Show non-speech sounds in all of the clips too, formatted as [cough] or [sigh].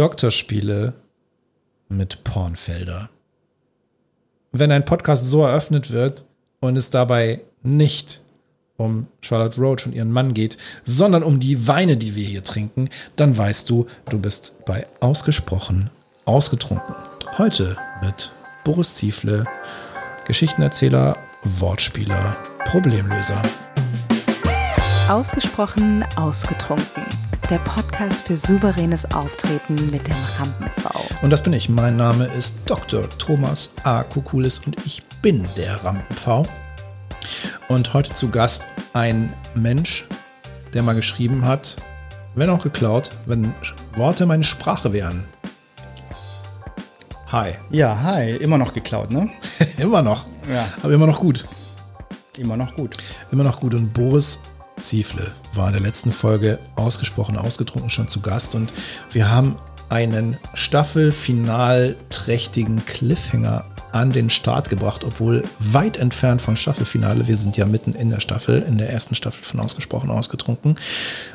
Doktorspiele mit Pornfelder. Wenn ein Podcast so eröffnet wird und es dabei nicht um Charlotte Roach und ihren Mann geht, sondern um die Weine, die wir hier trinken, dann weißt du, du bist bei ausgesprochen ausgetrunken. Heute mit Boris Ziefle, Geschichtenerzähler, Wortspieler, Problemlöser. Ausgesprochen ausgetrunken. Der Podcast für souveränes Auftreten mit dem Rampen-V. Und das bin ich. Mein Name ist Dr. Thomas A. Kukulis und ich bin der Rampen-V. Und heute zu Gast ein Mensch, der mal geschrieben hat, wenn auch geklaut, wenn Worte meine Sprache wären. Hi. Ja, hi. Immer noch geklaut, ne? [laughs] immer noch. Ja. Aber immer noch gut. Immer noch gut. Immer noch gut. Und Boris Ziefle war in der letzten Folge ausgesprochen ausgetrunken schon zu Gast und wir haben einen Staffelfinal-trächtigen Cliffhanger an den Start gebracht, obwohl weit entfernt von Staffelfinale. Wir sind ja mitten in der Staffel, in der ersten Staffel von Ausgesprochen ausgetrunken.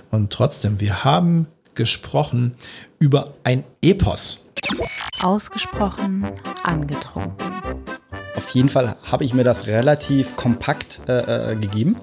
Und trotzdem, wir haben gesprochen über ein Epos. Ausgesprochen angetrunken. Auf jeden Fall habe ich mir das relativ kompakt äh, äh, gegeben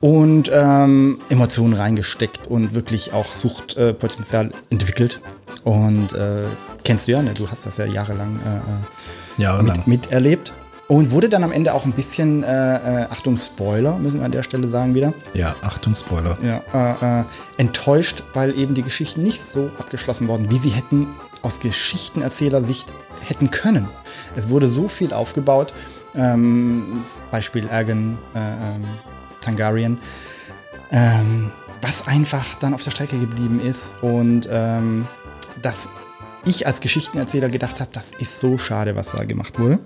und ähm, Emotionen reingesteckt und wirklich auch Suchtpotenzial äh, entwickelt. Und äh, kennst du ja, ne? du hast das ja jahrelang, äh, äh jahrelang. Mit, miterlebt. Und wurde dann am Ende auch ein bisschen, äh, Achtung, Spoiler, müssen wir an der Stelle sagen wieder. Ja, Achtung, Spoiler. Ja, enttäuscht, weil eben die Geschichten nicht so abgeschlossen wurden, wie sie hätten aus Geschichtenerzählersicht hätten können. Es wurde so viel aufgebaut. Ähm, Beispiel Ergen, äh, ähm, Tangarian, ähm, was einfach dann auf der Strecke geblieben ist und ähm, dass ich als Geschichtenerzähler gedacht habe, das ist so schade, was da gemacht wurde.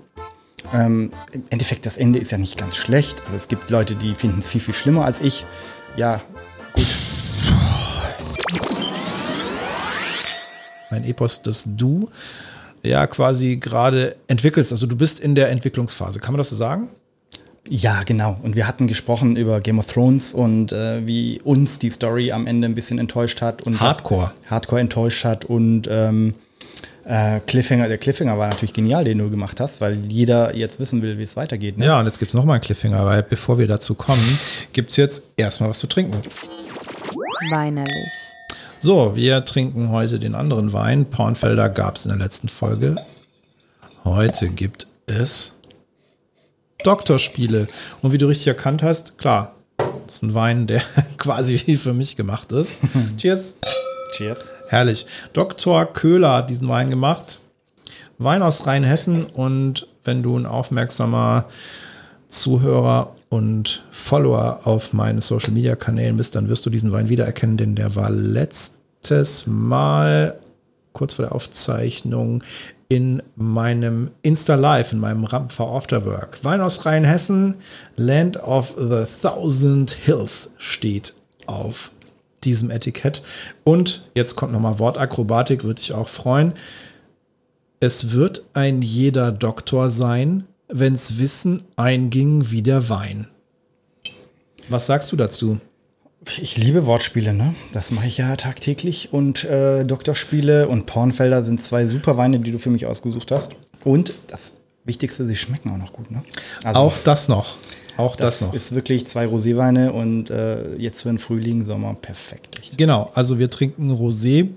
Ähm, Im Endeffekt, das Ende ist ja nicht ganz schlecht. Also es gibt Leute, die finden es viel, viel schlimmer als ich. Ja, gut. Ein Epos, das du ja quasi gerade entwickelst. Also du bist in der Entwicklungsphase. Kann man das so sagen? Ja, genau. Und wir hatten gesprochen über Game of Thrones und äh, wie uns die Story am Ende ein bisschen enttäuscht hat. Und Hardcore. Hardcore enttäuscht hat. Und ähm, äh, Cliffhanger, der Cliffhanger war natürlich genial, den du gemacht hast, weil jeder jetzt wissen will, wie es weitergeht. Ne? Ja, und jetzt gibt es nochmal einen Cliffhanger, weil bevor wir dazu kommen, gibt es jetzt erstmal was zu trinken. Weinerlich. So, wir trinken heute den anderen Wein. Pornfelder gab es in der letzten Folge. Heute gibt es Doktorspiele. Und wie du richtig erkannt hast, klar, das ist ein Wein, der [laughs] quasi wie für mich gemacht ist. [laughs] Cheers. Cheers. Herrlich. Dr. Köhler hat diesen Wein gemacht. Wein aus Rheinhessen und wenn du ein aufmerksamer Zuhörer und Follower auf meinen Social Media Kanälen bist, dann wirst du diesen Wein wiedererkennen, denn der war letztes Mal kurz vor der Aufzeichnung in meinem Insta Live, in meinem Rampfer Afterwork. Wein aus Rheinhessen, Land of the Thousand Hills steht auf diesem Etikett. Und jetzt kommt nochmal Wortakrobatik, würde ich auch freuen. Es wird ein jeder Doktor sein, wenn's Wissen einging wie der Wein. Was sagst du dazu? Ich liebe Wortspiele, ne? Das mache ich ja tagtäglich. Und äh, Doktorspiele und Pornfelder sind zwei super Weine, die du für mich ausgesucht hast. Und das Wichtigste, sie schmecken auch noch gut, ne? Also, auch das noch. Auch das, das noch. ist wirklich zwei Roséweine und äh, jetzt für den Frühling, Sommer perfekt. Richtig. Genau, also wir trinken Rosé.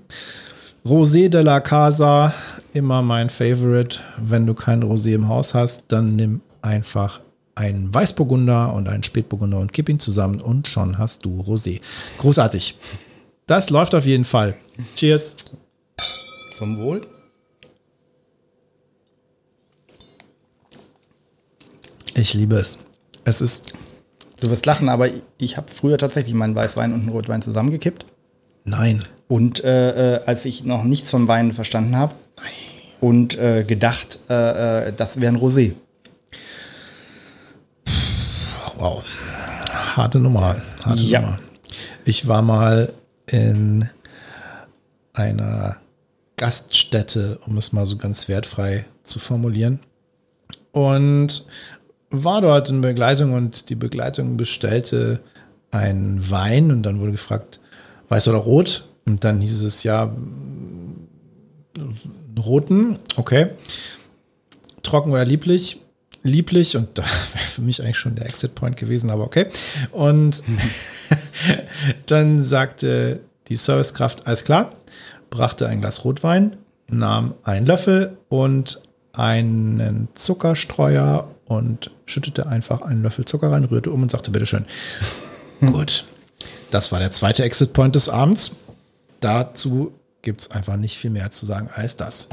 Rosé de la Casa, immer mein Favorite. Wenn du kein Rosé im Haus hast, dann nimm einfach einen Weißburgunder und einen Spätburgunder und kipp ihn zusammen und schon hast du Rosé. Großartig. Das läuft auf jeden Fall. Cheers. Zum Wohl. Ich liebe es. Es ist. Du wirst lachen, aber ich habe früher tatsächlich meinen Weißwein und einen Rotwein zusammengekippt. Nein. Und äh, äh als ich noch nichts vom Wein verstanden habe und äh, gedacht, äh, äh das wäre ein Rosé. Wow. Harte Nummer. Harte ja. Nummer. Ich war mal in einer Gaststätte, um es mal so ganz wertfrei zu formulieren. Und war dort in Begleitung und die Begleitung bestellte einen Wein und dann wurde gefragt, weiß oder rot? Und dann hieß es ja, roten, okay. Trocken oder lieblich? Lieblich und da für mich eigentlich schon der Exit Point gewesen, aber okay. Und [laughs] dann sagte die Servicekraft, alles klar, brachte ein Glas Rotwein, nahm einen Löffel und einen Zuckerstreuer und schüttete einfach einen Löffel Zucker rein, rührte um und sagte, bitteschön. Gut. Das war der zweite Exit Point des Abends. Dazu gibt es einfach nicht viel mehr zu sagen als das.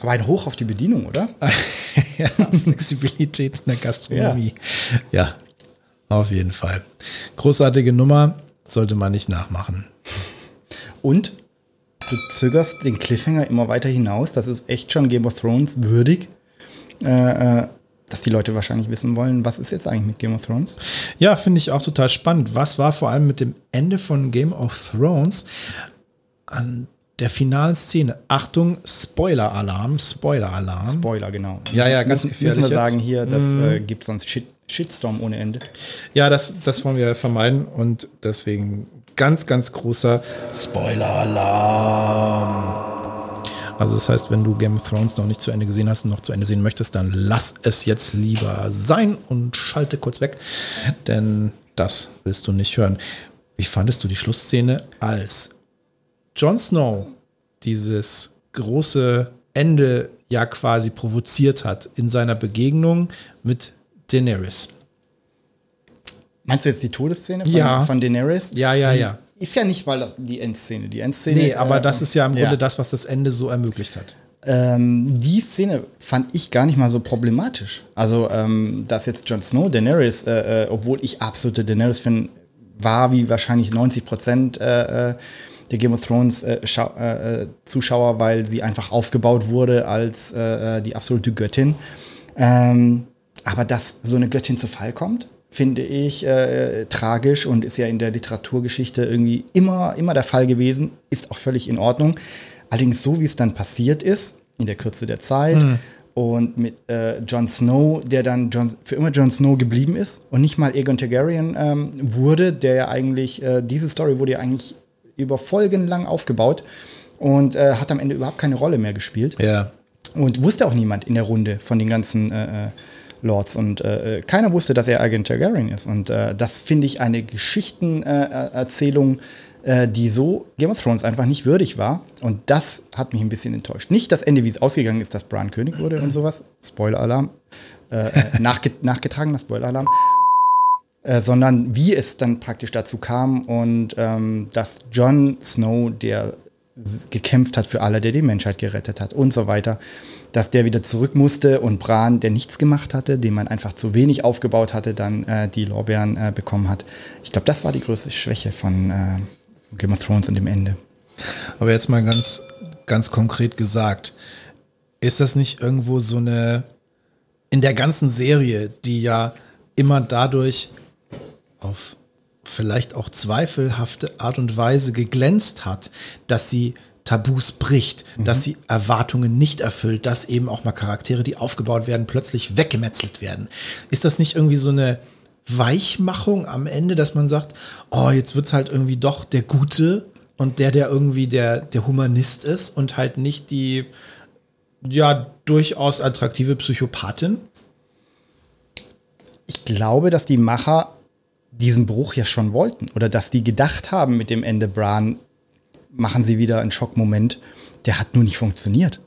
Aber ein Hoch auf die Bedienung, oder? [laughs] ja, Flexibilität in der Gastronomie. Ja. ja, auf jeden Fall. Großartige Nummer, sollte man nicht nachmachen. Und du zögerst den Cliffhanger immer weiter hinaus. Das ist echt schon Game of Thrones würdig. Äh, äh, dass die Leute wahrscheinlich wissen wollen, was ist jetzt eigentlich mit Game of Thrones? Ja, finde ich auch total spannend. Was war vor allem mit dem Ende von Game of Thrones an der finalen Szene? Achtung, Spoiler-Alarm, Spoiler-Alarm. Spoiler, genau. Ja, ja, ganz müssen, gefährlich Müssen wir jetzt. sagen hier, das Mhm. äh, gibt sonst Shit, Shitstorm ohne Ende. Ja, das, das wollen wir vermeiden und deswegen ganz, ganz großer Spoiler-Alarm. Also das heißt, wenn du Game of Thrones noch nicht zu Ende gesehen hast und noch zu Ende sehen möchtest, dann lass es jetzt lieber sein und schalte kurz weg, denn das willst du nicht hören. Wie fandest du die Schlussszene, als Jon Snow dieses große Ende ja quasi provoziert hat in seiner Begegnung mit Daenerys? Meinst du jetzt die Todesszene von, Ja. von Daenerys? Ja, ja, die ja. Ist ja nicht mal das, die Endszene. Die Endszene. Nee, aber äh, das ist ja im Grunde ja. das, was das Ende so ermöglicht hat. Ähm, die Szene fand ich gar nicht mal so problematisch. Also, ähm, dass jetzt Jon Snow Daenerys, äh, äh, obwohl ich absolute Daenerys-Fan war, wie wahrscheinlich 90 Prozent äh, äh, der Game of Thrones äh, äh, äh, Zuschauer, weil sie einfach aufgebaut wurde als äh, äh, die absolute Göttin. Ähm, aber dass so eine Göttin zu Fall kommt, finde ich äh, tragisch und ist ja in der Literaturgeschichte irgendwie immer, immer der Fall gewesen, ist auch völlig in Ordnung. Allerdings so, wie es dann passiert ist, in der Kürze der Zeit und mit äh, Jon Snow, der dann Jon, für immer Jon Snow geblieben ist und nicht mal Aegon Targaryen ähm, wurde, der ja eigentlich, äh, diese Story wurde ja eigentlich über Folgen lang aufgebaut und äh, hat am Ende überhaupt keine Rolle mehr gespielt. Ja. Und wusste auch niemand in der Runde von den ganzen äh, äh, Lords. Und äh, keiner wusste, dass er Agent Targaryen ist. Und äh, das finde ich eine Geschichtenerzählung, äh, die so Game of Thrones einfach nicht würdig war. Und das hat mich ein bisschen enttäuscht. Nicht das Ende, wie es ausgegangen ist, dass Bran König wurde und sowas. Spoiler-Alarm. Äh, äh, [laughs] nachge nachgetragener Spoiler-Alarm. Äh, sondern wie es dann praktisch dazu kam und ähm, dass Jon Snow, der gekämpft hat für alle, der die Menschheit gerettet hat und so weiter, dass der wieder zurück musste und Bran, der nichts gemacht hatte, den man einfach zu wenig aufgebaut hatte, dann äh, die Lorbeeren äh, bekommen hat. Ich glaube, das war die größte Schwäche von äh, Game of Thrones und dem Ende. Aber jetzt mal ganz, ganz konkret gesagt, ist das nicht irgendwo so eine, in der ganzen Serie, die ja immer dadurch auf vielleicht auch zweifelhafte Art und Weise geglänzt hat, dass sie Tabus bricht, dass sie Erwartungen nicht erfüllt, dass eben auch mal Charaktere, die aufgebaut werden, plötzlich weggemetzelt werden. Ist das nicht irgendwie so eine Weichmachung am Ende, dass man sagt, oh, jetzt wird's halt irgendwie doch der Gute und der, der irgendwie der, der Humanist ist und halt nicht die, ja, durchaus attraktive Psychopathin? Ich glaube, dass die Macher diesen Bruch ja schon wollten oder dass die gedacht haben mit dem Ende Bran, machen sie wieder einen Schockmoment. Der hat nur nicht funktioniert,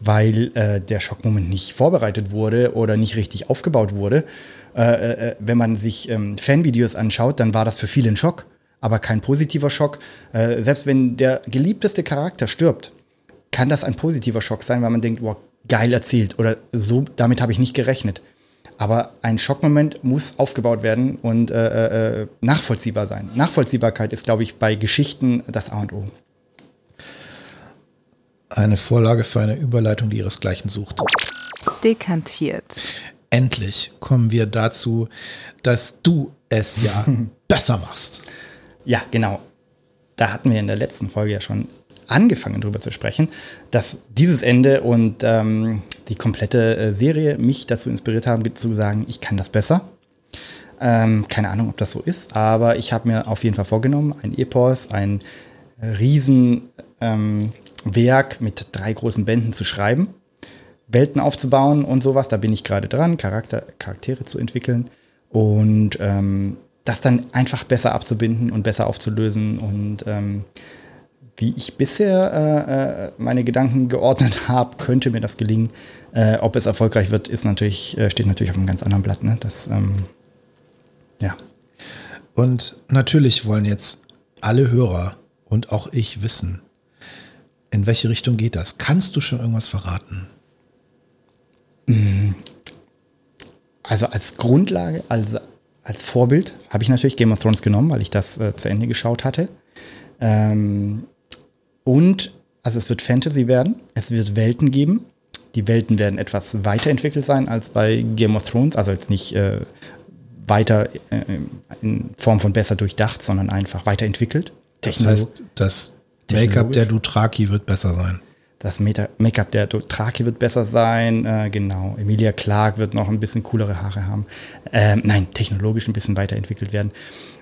weil äh, der Schockmoment nicht vorbereitet wurde oder nicht richtig aufgebaut wurde. Äh, äh, wenn man sich ähm, Fanvideos anschaut, dann war das für viele ein Schock, aber kein positiver Schock. Äh, selbst wenn der geliebteste Charakter stirbt, kann das ein positiver Schock sein, weil man denkt, wow, geil erzählt oder so, damit habe ich nicht gerechnet. Aber ein Schockmoment muss aufgebaut werden und äh, äh, nachvollziehbar sein. Nachvollziehbarkeit ist, glaube ich, bei Geschichten das A und O. Eine Vorlage für eine Überleitung, die ihresgleichen sucht. Dekantiert. Endlich kommen wir dazu, dass du es ja [laughs] besser machst. Ja, genau. Da hatten wir in der letzten Folge ja schon angefangen drüber zu sprechen, dass dieses Ende und ähm, die komplette äh, Serie mich dazu inspiriert haben, zu sagen, ich kann das besser. Ähm, keine Ahnung, ob das so ist, aber ich habe mir auf jeden Fall vorgenommen, ein Epos, ein riesen ähm, Werk mit drei großen Bänden zu schreiben, Welten aufzubauen und sowas. Da bin ich gerade dran, Charakter, Charaktere zu entwickeln und ähm, das dann einfach besser abzubinden und besser aufzulösen und ähm, wie ich bisher äh, äh meine Gedanken geordnet [laughs] habe, könnte mir das gelingen. Äh, ob es erfolgreich wird, ist natürlich, äh, steht natürlich auf einem ganz anderen Blatt. Ne? Das, ähm, ja. Und natürlich wollen jetzt alle Hörer und auch ich wissen, in welche Richtung geht das? Kannst du schon irgendwas verraten? Also als Grundlage, als, als Vorbild habe ich natürlich Game of Thrones genommen, weil ich das äh, zu Ende geschaut hatte. Ähm, und also es wird Fantasy werden, es wird Welten geben. Die Welten werden etwas weiterentwickelt sein als bei Game of Thrones, also jetzt nicht äh, weiter äh, in Form von besser durchdacht, sondern einfach weiterentwickelt. Das heißt, das Make-up der Dutraki wird besser sein. Das Make-up der Dutraki wird besser sein. Äh, genau. Emilia Clark wird noch ein bisschen coolere Haare haben. Ähm, nein, technologisch ein bisschen weiterentwickelt werden.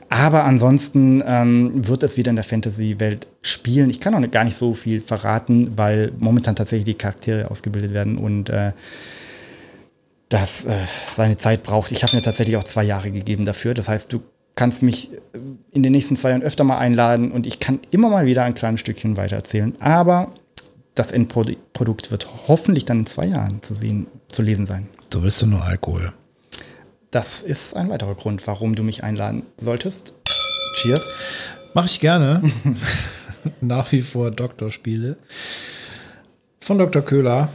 Aber ansonsten ähm, wird es wieder in der Fantasy-Welt spielen. Ich kann auch gar nicht so viel verraten, weil momentan tatsächlich die Charaktere ausgebildet werden und äh, das äh, seine Zeit braucht. Ich habe mir tatsächlich auch zwei Jahre gegeben dafür. Das heißt, du kannst mich in den nächsten zwei Jahren öfter mal einladen und ich kann immer mal wieder ein kleines Stückchen weiter erzählen. Aber das Endprodukt wird hoffentlich dann in zwei Jahren zu sehen, zu lesen sein. Du willst nur Alkohol. Das ist ein weiterer Grund, warum du mich einladen solltest. Cheers. Mache ich gerne. [laughs] Nach wie vor Doktorspiele. Von Dr. Köhler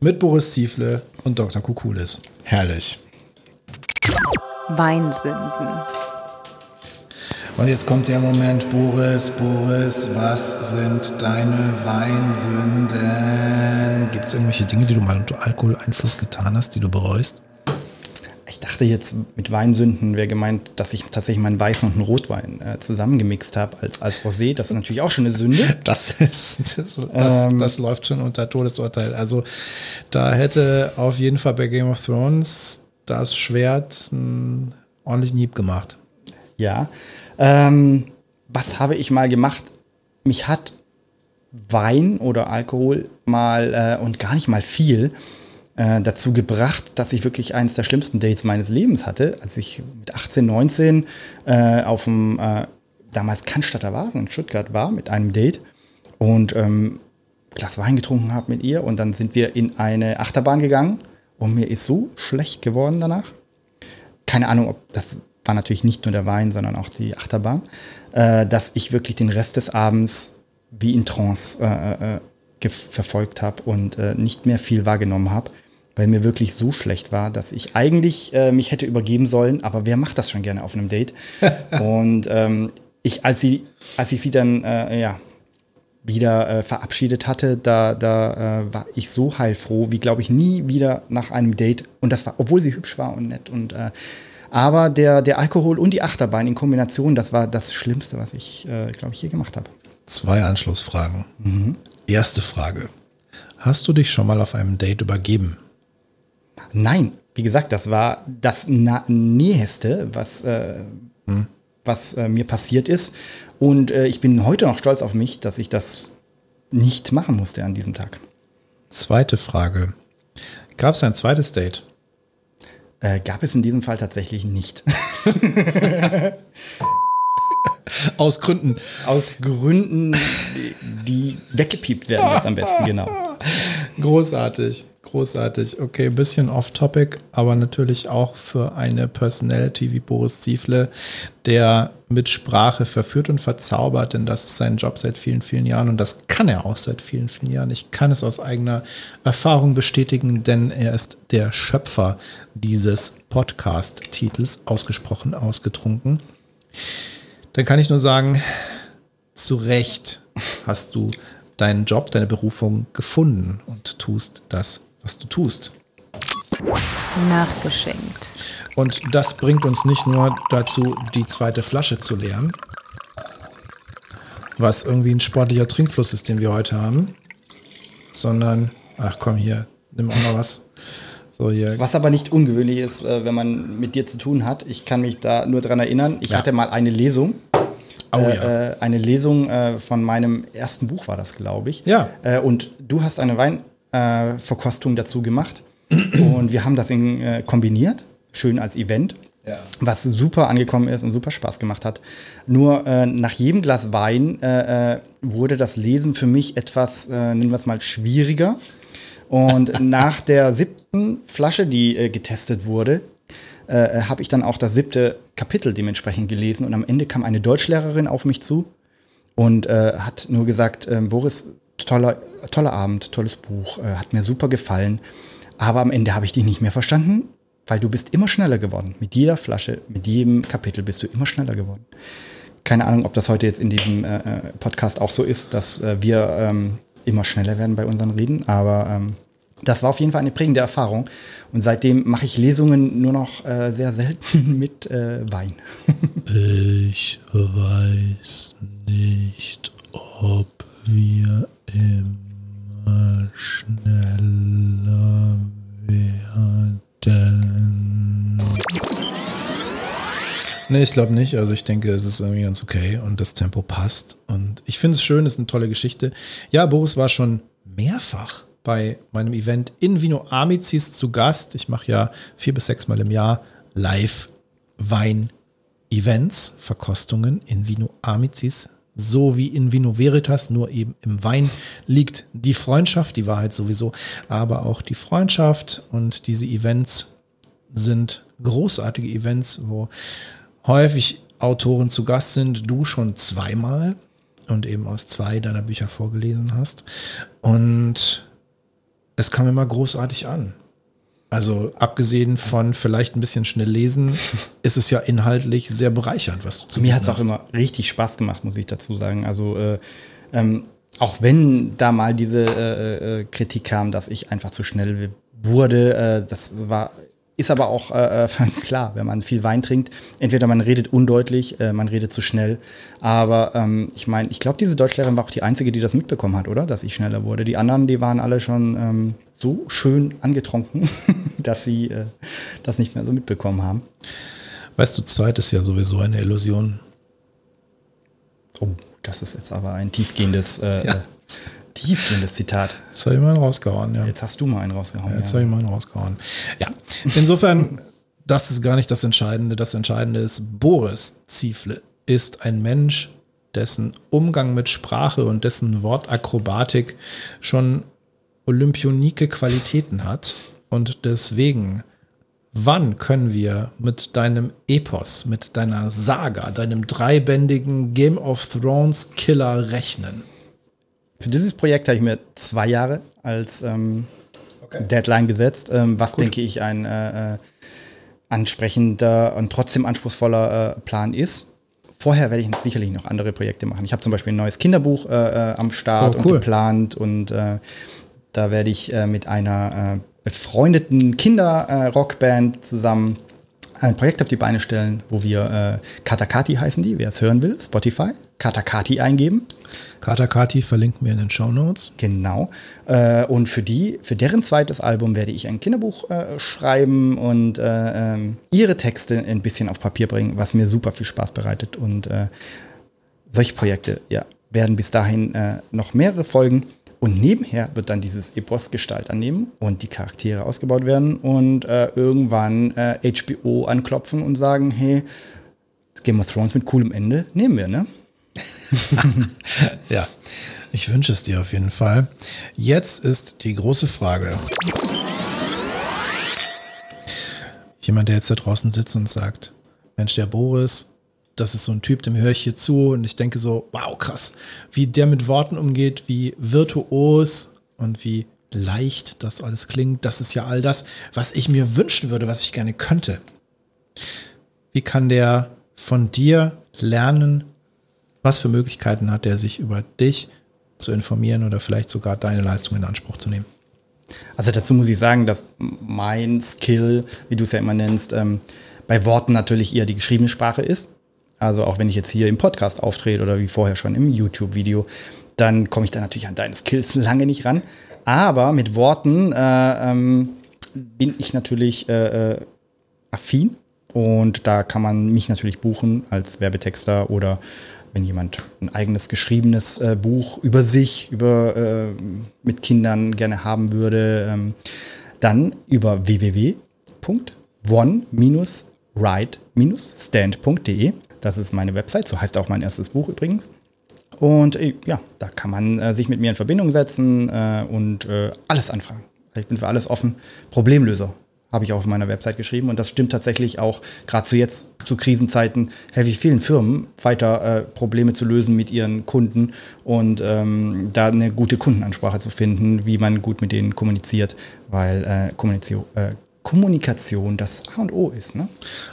mit Boris Ziefle und Dr. Kukulis. Herrlich. Weinsünden. Und jetzt kommt der Moment, Boris, Boris, was sind deine Weinsünden? Gibt es irgendwelche Dinge, die du mal unter Alkoholeinfluss getan hast, die du bereust? Ich dachte jetzt, mit Weinsünden wäre gemeint, dass ich tatsächlich meinen weißen und einen Rotwein äh, zusammengemixt habe als, als Rosé. Das ist natürlich auch schon eine Sünde. [laughs] Das ist, das, das, ähm, das läuft schon unter Todesurteil. Also da hätte auf jeden Fall bei Game of Thrones das Schwert einen ordentlichen Hieb gemacht. Ja. Ähm, was habe ich mal gemacht? Mich hat Wein oder Alkohol mal äh, und gar nicht mal viel äh, dazu gebracht, dass ich wirklich eines der schlimmsten Dates meines Lebens hatte, als ich mit 18, 19 äh, auf dem äh, damals Cannstatter Vasen in Stuttgart war mit einem Date und ähm, Glas Wein getrunken habe mit ihr und dann sind wir in eine Achterbahn gegangen und mir ist so schlecht geworden danach. Keine Ahnung, ob das war natürlich nicht nur der Wein, sondern auch die Achterbahn, äh, dass ich wirklich den Rest des Abends wie in Trance äh, äh, verfolgt habe und äh, nicht mehr viel wahrgenommen habe, weil mir wirklich so schlecht war, dass ich eigentlich äh, mich hätte übergeben sollen, aber wer macht das schon gerne auf einem Date? [laughs] und ähm, ich, als, sie, als ich sie dann äh, ja, wieder verabschiedet hatte, da, da war ich so heilfroh, wie glaube ich nie wieder nach einem Date. Und das war, obwohl sie hübsch war und nett und aber der, der Alkohol und die Achterbahn in Kombination, das war das Schlimmste, was ich, äh, glaube ich, hier gemacht habe. Zwei Anschlussfragen. Mhm. Erste Frage. Hast du dich schon mal auf einem Date übergeben? Nein, wie gesagt, das war das Näheste, was, äh, hm. was äh, mir passiert ist. Und äh, ich bin heute noch stolz auf mich, dass ich das nicht machen musste an diesem Tag. Zweite Frage. Gab es ein zweites Date? Äh, gab es in diesem Fall tatsächlich nicht. [laughs] Aus Gründen. Aus Gründen, die weggepiept werden jetzt am besten, genau. Großartig, großartig. Okay, ein bisschen off-topic, aber natürlich auch für eine Personality wie Boris Ziefle, der mit Sprache verführt und verzaubert, denn das ist sein Job seit vielen, vielen Jahren und das kann er auch seit vielen, vielen Jahren. Ich kann es aus eigener Erfahrung bestätigen, denn er ist der Schöpfer dieses Podcast-Titels, ausgesprochen, ausgetrunken. Dann kann ich nur sagen, zu Recht hast du deinen Job, deine Berufung gefunden und tust das, was du tust. Nachgeschenkt. Und das bringt uns nicht nur dazu, die zweite Flasche zu leeren, was irgendwie ein sportlicher Trinkfluss ist, den wir heute haben, sondern, ach komm hier, nimm auch mal was. So hier. Was aber nicht ungewöhnlich ist, äh, wenn man mit dir zu tun hat. Ich kann mich da nur dran erinnern. Ich ja. hatte mal eine Lesung Oh, äh, ja. äh, eine Lesung äh, von meinem ersten Buch, war das, glaube ich. Ja. Äh, und du hast eine Weinverkostung äh, Verkostung dazu gemacht. [clears throat] und wir haben das in, äh, kombiniert, schön als Event. Ja. Was super angekommen ist und super Spaß gemacht hat. Nur äh, nach jedem Glas Wein äh, äh, wurde das Lesen für mich etwas, äh, nennen wir es mal, schwieriger. Und [laughs] nach der siebten Flasche, die getestet wurde, habe ich dann auch das siebte Kapitel dementsprechend gelesen. Und am Ende kam eine Deutschlehrerin auf mich zu und äh, hat nur gesagt, äh, Boris, toller, toller Abend, tolles Buch, äh, hat mir super gefallen. Aber am Ende habe ich dich nicht mehr verstanden, weil du bist immer schneller geworden. Mit jeder Flasche, mit jedem Kapitel bist du immer schneller geworden. Keine Ahnung, ob das heute jetzt in diesem äh, äh, Podcast auch so ist, dass äh, wir ähm, immer schneller werden bei unseren Reden. Aber ähm, das war auf jeden Fall eine prägende Erfahrung. Und seitdem mache ich Lesungen nur noch äh, sehr selten [laughs] mit äh, Wein. Ich weiß nicht, ob wir Nee, ich glaube nicht. Also ich denke, es ist irgendwie ganz okay und das Tempo passt. Und ich finde es schön, es ist eine tolle Geschichte. Ja, Boris war schon mehrfach bei meinem Event in Vino Amicis zu Gast. Ich mache ja vier bis sechs Mal im Jahr live Wein-Events, Verkostungen in Vino Amicis, so wie in Vino Veritas, nur eben im Wein liegt die Freundschaft, die Wahrheit sowieso, aber auch die Freundschaft und diese Events sind großartige Events, wo häufig Autoren zu Gast sind, du schon zweimal und eben aus zwei deiner Bücher vorgelesen hast. Und es kam immer großartig an. Also abgesehen von vielleicht ein bisschen schnell lesen, [laughs] ist es ja inhaltlich sehr bereichernd, was du zu Mir hat es auch immer richtig Spaß gemacht, muss ich dazu sagen. Also äh, ähm, auch wenn da mal diese äh, äh, Kritik kam, dass ich einfach zu schnell wurde, äh, das war ist aber auch äh, äh, [laughs] klar, wenn man viel Wein trinkt. Entweder man redet undeutlich, äh, man redet zu schnell. Aber ähm, ich meine, ich glaube, diese Deutschlehrerin war auch die einzige, die das mitbekommen hat, oder? Dass ich schneller wurde. Die anderen, die waren alle schon ähm, so schön angetrunken, [laughs] dass sie äh, das nicht mehr so mitbekommen haben. Weißt du, Zeit ist ja sowieso eine Illusion. Oh, das ist jetzt aber ein tiefgehendes, äh, [laughs] Ja. Tiefgehendes Zitat. Jetzt habe ich mal einen rausgehauen, ja. Jetzt hast du mal einen rausgehauen. Jetzt ja. habe ich mal einen rausgehauen. Ja, insofern, das ist gar nicht das Entscheidende. Das Entscheidende ist, Boris Ziefle ist ein Mensch, dessen Umgang mit Sprache und dessen Wortakrobatik schon olympionike Qualitäten hat. Und deswegen, wann können wir mit deinem Epos, mit deiner Saga, deinem dreibändigen Game of Thrones Killer rechnen? Für dieses Projekt habe ich mir zwei Jahre als ähm, Deadline gesetzt, ähm, was denke ich ein äh, äh, ansprechender und trotzdem anspruchsvoller äh, Plan ist. Vorher werde ich sicherlich noch andere Projekte machen. Ich habe zum Beispiel ein neues Kinderbuch äh, äh, am Start Oh, cool. und geplant und äh, da werde ich mit einer befreundeten Kinder-Rockband zusammen ein Projekt auf die Beine stellen, wo wir äh, Katakati heißen die, wer es hören will, Spotify, Katakati eingeben. Katakati verlinken wir in den Show Notes. Genau. Äh, und für die, für deren zweites Album werde ich ein Kinderbuch äh, schreiben und äh, ähm, ihre Texte ein bisschen auf Papier bringen, was mir super viel Spaß bereitet. Und äh, solche Projekte, ja, werden bis dahin äh, noch mehrere folgen. Und nebenher wird dann dieses Epos Gestalt annehmen und die Charaktere ausgebaut werden und äh, irgendwann äh, HBO anklopfen und sagen, hey, Game of Thrones mit coolem Ende nehmen wir, ne? [laughs] Ja, ich wünsche es dir auf jeden Fall. Jetzt ist die große Frage. Jemand, der jetzt da draußen sitzt und sagt, Mensch, der Boris, das ist so ein Typ, dem höre ich hier zu und ich denke so, wow, krass, wie der mit Worten umgeht, wie virtuos und wie leicht das alles klingt. Das ist ja all das, was ich mir wünschen würde, was ich gerne könnte. Wie kann der von dir lernen, was für Möglichkeiten hat er, sich über dich zu informieren oder vielleicht sogar deine Leistung in Anspruch zu nehmen? Also dazu muss ich sagen, dass mein Skill, wie du es ja immer nennst, ähm, bei Worten natürlich eher die geschriebene Sprache ist. Also auch wenn ich jetzt hier im Podcast auftrete oder wie vorher schon im YouTube-Video, dann komme ich da natürlich an deine Skills [laughs] lange nicht ran. Aber mit Worten äh, ähm, bin ich natürlich äh, äh, affin und da kann man mich natürlich buchen als Werbetexter oder wenn jemand ein eigenes geschriebenes äh, Buch über sich, über äh, mit Kindern gerne haben würde, ähm, dann über www.one-ride-stand.de. Das ist meine Website, so heißt auch mein erstes Buch übrigens. Und äh, ja, da kann man äh, sich mit mir in Verbindung setzen äh, und äh, alles anfragen. Also ich bin für alles offen. Problemlöser habe ich auch auf meiner Website geschrieben. Und das stimmt tatsächlich auch, gerade zu jetzt, zu Krisenzeiten, helfe vielen Firmen, weiter äh, Probleme zu lösen mit ihren Kunden und ähm, da eine gute Kundenansprache zu finden, wie man gut mit denen kommuniziert, weil äh, Kommunikation, Kommunikation das A und O ist. Ne?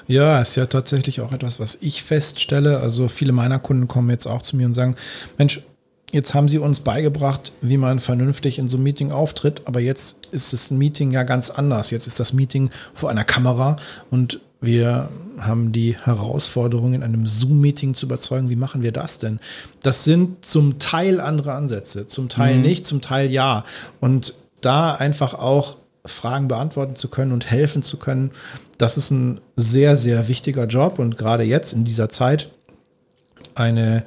Ja, ist ja tatsächlich auch etwas, was ich feststelle. Also viele meiner Kunden kommen jetzt auch zu mir und sagen, Mensch, Jetzt haben sie uns beigebracht, wie man vernünftig in so einem Meeting auftritt, aber jetzt ist das Meeting ja ganz anders. Jetzt ist das Meeting vor einer Kamera und wir haben die Herausforderung, in einem Zoom-Meeting zu überzeugen, wie machen wir das denn? Das sind zum Teil andere Ansätze, zum Teil mhm. nicht, zum Teil ja. Und da einfach auch Fragen beantworten zu können und helfen zu können, das ist ein sehr, sehr wichtiger Job und gerade jetzt in dieser Zeit eine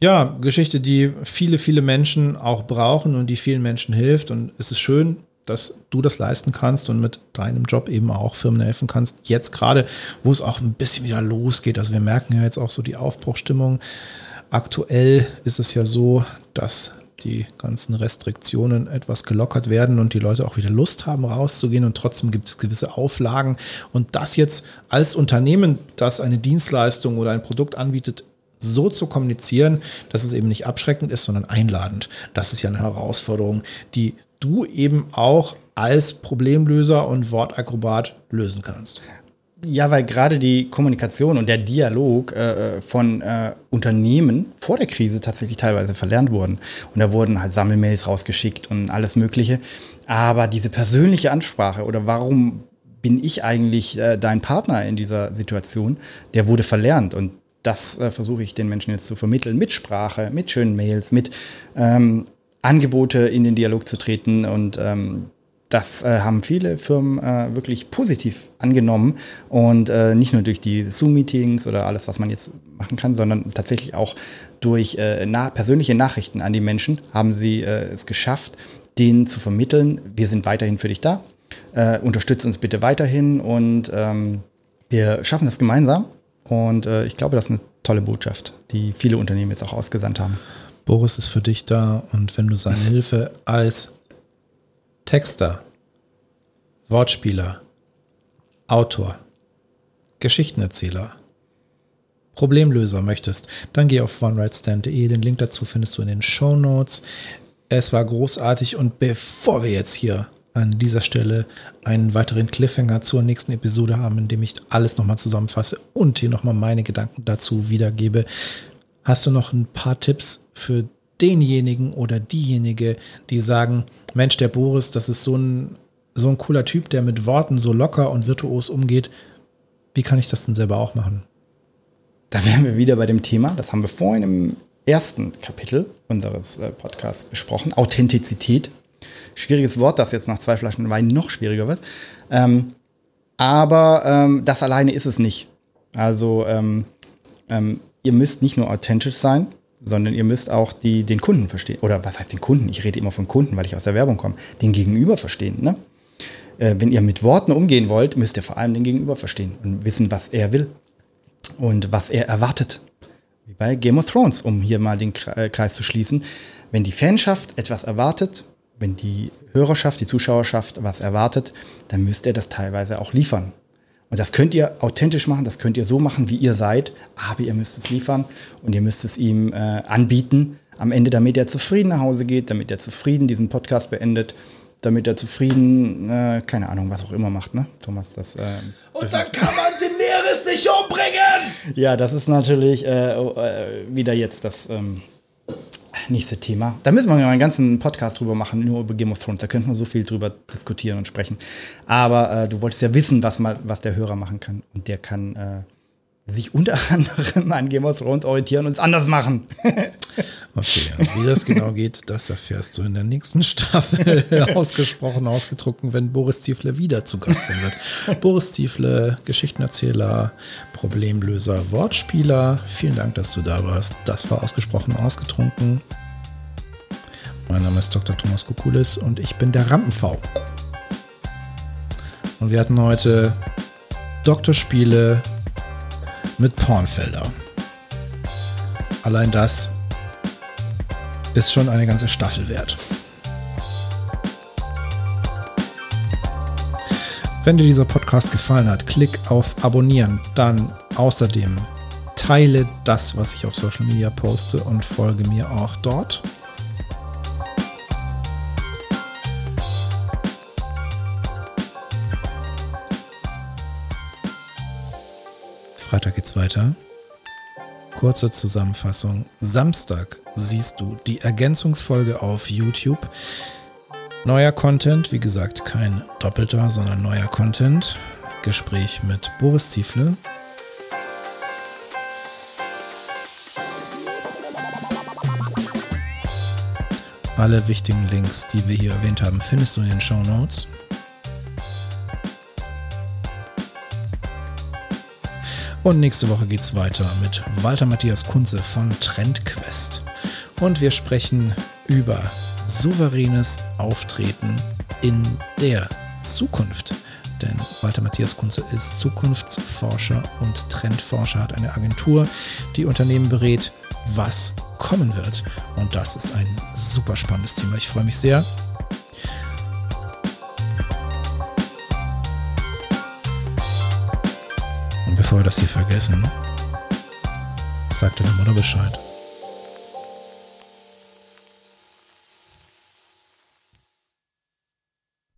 ja, Geschichte, die viele, viele Menschen auch brauchen und die vielen Menschen hilft. Und es ist schön, dass du das leisten kannst und mit deinem Job eben auch Firmen helfen kannst. Jetzt gerade, wo es auch ein bisschen wieder losgeht. Also wir merken ja jetzt auch so die Aufbruchstimmung. Aktuell ist es ja so, dass die ganzen Restriktionen etwas gelockert werden und die Leute auch wieder Lust haben, rauszugehen und trotzdem gibt es gewisse Auflagen. Und das jetzt als Unternehmen, das eine Dienstleistung oder ein Produkt anbietet, so zu kommunizieren, dass es eben nicht abschreckend ist, sondern einladend. Das ist ja eine Herausforderung, die du eben auch als Problemlöser und Wortakrobat lösen kannst. Ja, weil gerade die Kommunikation und der Dialog äh, von äh, Unternehmen vor der Krise tatsächlich teilweise verlernt wurden. Und da wurden halt Sammelmails rausgeschickt und alles Mögliche. Aber diese persönliche Ansprache oder warum bin ich eigentlich äh, dein Partner in dieser Situation, der wurde verlernt. Und das äh, versuche ich den Menschen jetzt zu vermitteln, mit Sprache, mit schönen Mails, mit ähm, Angebote in den Dialog zu treten. Und ähm, das äh, haben viele Firmen äh, wirklich positiv angenommen. Und äh, nicht nur durch die Zoom-Meetings oder alles, was man jetzt machen kann, sondern tatsächlich auch durch äh, na persönliche Nachrichten an die Menschen haben sie äh, es geschafft, denen zu vermitteln, wir sind weiterhin für dich da. unterstützt uns bitte weiterhin und ähm, wir schaffen das gemeinsam. Und äh, ich glaube, das ist eine tolle Botschaft, die viele Unternehmen jetzt auch ausgesandt haben. Boris ist für dich da und wenn du seine [laughs] Hilfe als Texter, Wortspieler, Autor, Geschichtenerzähler, Problemlöser möchtest, dann geh auf onerightstand.de. Den Link dazu findest du in den Show Notes. Es war großartig und bevor wir jetzt hier an dieser Stelle einen weiteren Cliffhanger zur nächsten Episode haben, in dem ich alles nochmal zusammenfasse und hier nochmal meine Gedanken dazu wiedergebe. Hast du noch ein paar Tipps für denjenigen oder diejenige, die sagen, Mensch, der Boris, das ist so ein, so ein cooler Typ, der mit Worten so locker und virtuos umgeht. Wie kann ich das denn selber auch machen? Da wären wir wieder bei dem Thema, das haben wir vorhin im ersten Kapitel unseres äh, Podcasts besprochen, Authentizität schwieriges Wort, das jetzt nach zwei Flaschen Wein noch schwieriger wird. Ähm, aber ähm, das alleine ist es nicht. Also ähm, ähm, ihr müsst nicht nur authentisch sein, sondern ihr müsst auch die, den Kunden verstehen. Oder was heißt den Kunden? Ich rede immer von Kunden, weil ich aus der Werbung komme. Den Gegenüber verstehen. Ne? Äh, wenn ihr mit Worten umgehen wollt, müsst ihr vor allem den Gegenüber verstehen und wissen, was er will und was er erwartet. Wie bei Game of Thrones, um hier mal den äh, Kreis zu schließen. Wenn die Fanschaft etwas erwartet, wenn die Hörerschaft, die Zuschauerschaft was erwartet, dann müsst ihr das teilweise auch liefern. Und das könnt ihr authentisch machen, das könnt ihr so machen, wie ihr seid, aber ihr müsst es liefern und ihr müsst es ihm äh, anbieten am Ende, damit er zufrieden nach Hause geht, damit er zufrieden diesen Podcast beendet, damit er zufrieden, äh, keine Ahnung, was auch immer macht, ne, Thomas? Das, äh, und dann kann man Daenerys nicht umbringen! Ja, das ist natürlich äh, äh, wieder jetzt das... Ähm, nächste Thema. Da müssen wir mal einen ganzen Podcast drüber machen, nur über Game of Thrones. Da könnten wir so viel drüber diskutieren und sprechen. Aber äh, du wolltest ja wissen, was, mal, was der Hörer machen kann. Und der kann äh, sich unter [laughs] anderem an Game of Thrones orientieren und es anders machen. [laughs] Okay, und wie das genau geht, das erfährst du in der nächsten Staffel. [laughs] Ausgesprochen, ausgedruckt, wenn Boris Tiefle wieder zu Gast sein wird. Boris Tiefle, Geschichtenerzähler, Problemlöser, Wortspieler. Vielen Dank, dass du da warst. Das war ausgesprochen, ausgetrunken. Mein Name ist Dr. Thomas Kukulis und ich bin der Rampenv. Und wir hatten heute Doktorspiele mit Pornfelder. Allein das ist schon eine ganze Staffel wert. Wenn dir dieser Podcast gefallen hat, klick auf Abonnieren. Dann außerdem teile das, was ich auf Social Media poste und folge mir auch dort. Freitag geht's weiter. Kurze Zusammenfassung. Samstag siehst du die Ergänzungsfolge auf YouTube. Neuer Content, wie gesagt, kein doppelter, sondern neuer Content. Gespräch mit Boris Ziefle. Alle wichtigen Links, die wir hier erwähnt haben, findest du in den Show Notes. Und nächste Woche geht es weiter mit Walter Matthias Kunze von Trendquest. Und wir sprechen über souveränes Auftreten in der Zukunft. Denn Walter Matthias Kunze ist Zukunftsforscher und Trendforscher, hat eine Agentur, die Unternehmen berät, was kommen wird. Und das ist ein super spannendes Thema. Ich freue mich sehr. Bevor wir das hier vergessen, sagt deine Mutter Bescheid.